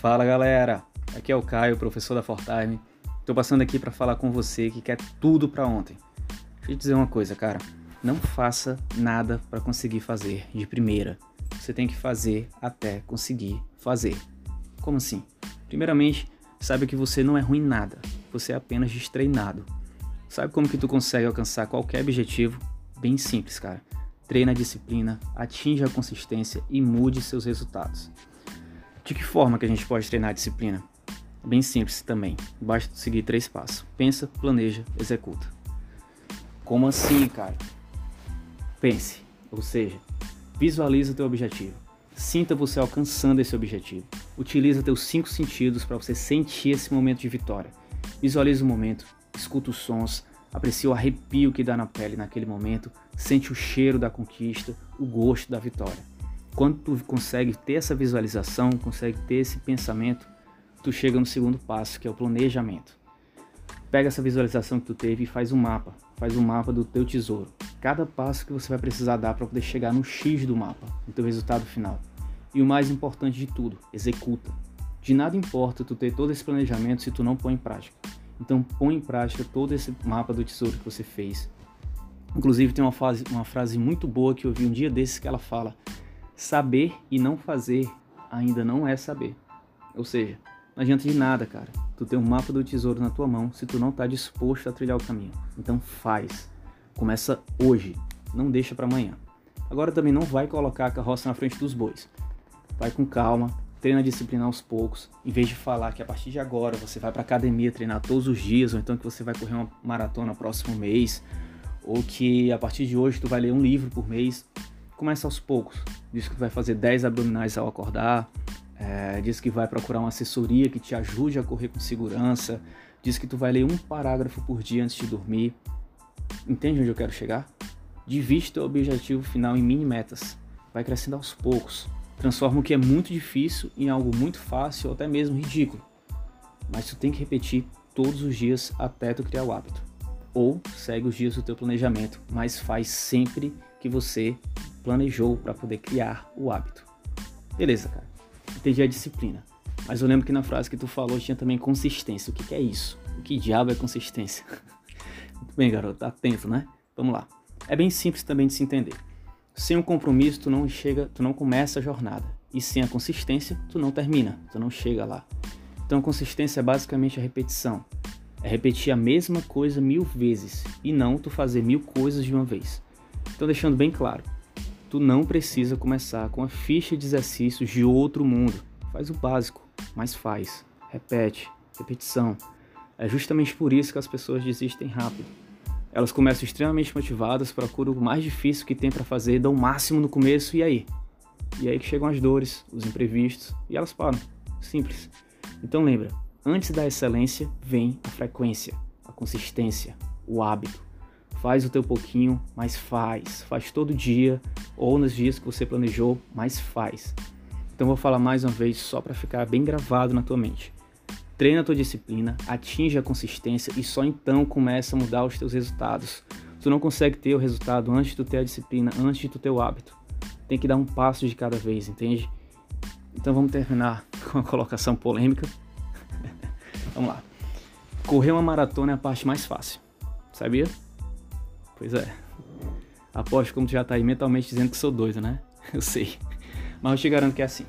Fala galera, aqui é o Caio, professor da Fortime. Tô passando aqui para falar com você que quer tudo para ontem. Deixa eu te dizer uma coisa, cara. Não faça nada para conseguir fazer de primeira. Você tem que fazer até conseguir fazer. Como assim? Primeiramente, saiba que você não é ruim em nada. Você é apenas destreinado. Sabe como que tu consegue alcançar qualquer objetivo? Bem simples, cara. Treina a disciplina, atinja a consistência e mude seus resultados. De que forma que a gente pode treinar a disciplina? Bem simples também. Basta seguir três passos: pensa, planeja, executa. Como assim, cara? Pense, ou seja, visualiza o teu objetivo. Sinta você alcançando esse objetivo. Utiliza teus cinco sentidos para você sentir esse momento de vitória. Visualiza o momento, escuta os sons, aprecia o arrepio que dá na pele naquele momento, sente o cheiro da conquista, o gosto da vitória. Quando tu consegue ter essa visualização, consegue ter esse pensamento, tu chega no segundo passo, que é o planejamento. Pega essa visualização que tu teve e faz um mapa, faz um mapa do teu tesouro. Cada passo que você vai precisar dar para poder chegar no X do mapa, no teu resultado final. E o mais importante de tudo, executa. De nada importa tu ter todo esse planejamento se tu não põe em prática. Então põe em prática todo esse mapa do tesouro que você fez. Inclusive tem uma frase, uma frase muito boa que eu vi um dia desses que ela fala: Saber e não fazer ainda não é saber. Ou seja, não adianta de nada, cara. Tu tem um mapa do tesouro na tua mão se tu não tá disposto a trilhar o caminho. Então faz. Começa hoje, não deixa para amanhã. Agora também não vai colocar a carroça na frente dos bois. Vai com calma, treina a disciplina aos poucos, em vez de falar que a partir de agora você vai para academia treinar todos os dias, ou então que você vai correr uma maratona próximo mês, ou que a partir de hoje tu vai ler um livro por mês, começa aos poucos. Diz que vai fazer 10 abdominais ao acordar, é, diz que vai procurar uma assessoria que te ajude a correr com segurança, diz que tu vai ler um parágrafo por dia antes de dormir. Entende onde eu quero chegar? Divide teu objetivo final em mini metas. Vai crescendo aos poucos. Transforma o que é muito difícil em algo muito fácil ou até mesmo ridículo. Mas tu tem que repetir todos os dias até tu criar o hábito. Ou segue os dias do teu planejamento, mas faz sempre que você planejou para poder criar o hábito. Beleza, cara. Entendi a disciplina. Mas eu lembro que na frase que tu falou tinha também consistência. O que, que é isso? O que diabo é consistência? Muito bem, garoto. Atento, né? Vamos lá. É bem simples também de se entender. Sem um compromisso, tu não chega, tu não começa a jornada. E sem a consistência, tu não termina, tu não chega lá. Então consistência é basicamente a repetição. É repetir a mesma coisa mil vezes e não tu fazer mil coisas de uma vez. Então deixando bem claro, tu não precisa começar com a ficha de exercícios de outro mundo. Faz o básico, mas faz. Repete, repetição. É justamente por isso que as pessoas desistem rápido. Elas começam extremamente motivadas, procuram o mais difícil que tem para fazer, dão o máximo no começo e aí? E aí que chegam as dores, os imprevistos e elas param. Simples. Então lembra, antes da excelência vem a frequência, a consistência, o hábito. Faz o teu pouquinho, mas faz. Faz todo dia ou nos dias que você planejou, mas faz. Então vou falar mais uma vez só para ficar bem gravado na tua mente. Treina a tua disciplina, atinge a consistência e só então começa a mudar os teus resultados. Tu não consegue ter o resultado antes de tu ter a disciplina, antes de tu ter o hábito. Tem que dar um passo de cada vez, entende? Então vamos terminar com a colocação polêmica. vamos lá. Correr uma maratona é a parte mais fácil. Sabia? Pois é. Aposto como tu já tá aí mentalmente dizendo que sou doido, né? Eu sei. Mas eu te garanto que é assim.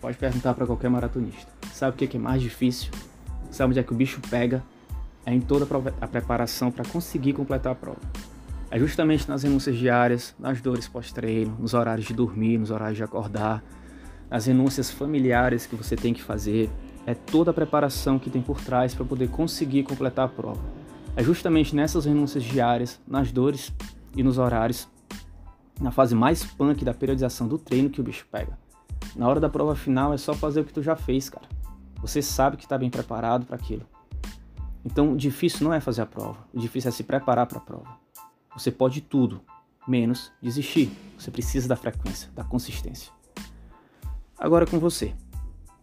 Pode perguntar para qualquer maratonista. Sabe o que é mais difícil? Sabe onde é que o bicho pega? É em toda a preparação para conseguir completar a prova. É justamente nas renúncias diárias, nas dores pós-treino, nos horários de dormir, nos horários de acordar, nas renúncias familiares que você tem que fazer. É toda a preparação que tem por trás para poder conseguir completar a prova. É justamente nessas renúncias diárias, nas dores e nos horários, na fase mais punk da periodização do treino que o bicho pega. Na hora da prova final é só fazer o que tu já fez, cara. Você sabe que está bem preparado para aquilo. Então, o difícil não é fazer a prova, o difícil é se preparar para a prova. Você pode tudo, menos desistir. Você precisa da frequência, da consistência. Agora com você.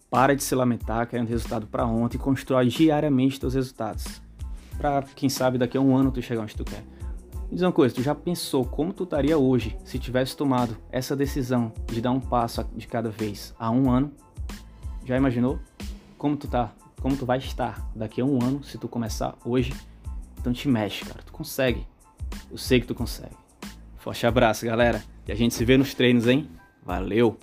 Para de se lamentar querendo resultado para ontem e constrói diariamente seus resultados para quem sabe daqui a um ano tu chegar onde tu quer. Me diz uma coisa, tu já pensou como tu estaria hoje se tivesse tomado essa decisão de dar um passo de cada vez há um ano? Já imaginou? como tu tá, como tu vai estar daqui a um ano se tu começar hoje. Então te mexe, cara. Tu consegue. Eu sei que tu consegue. Forte abraço, galera. E a gente se vê nos treinos, hein? Valeu!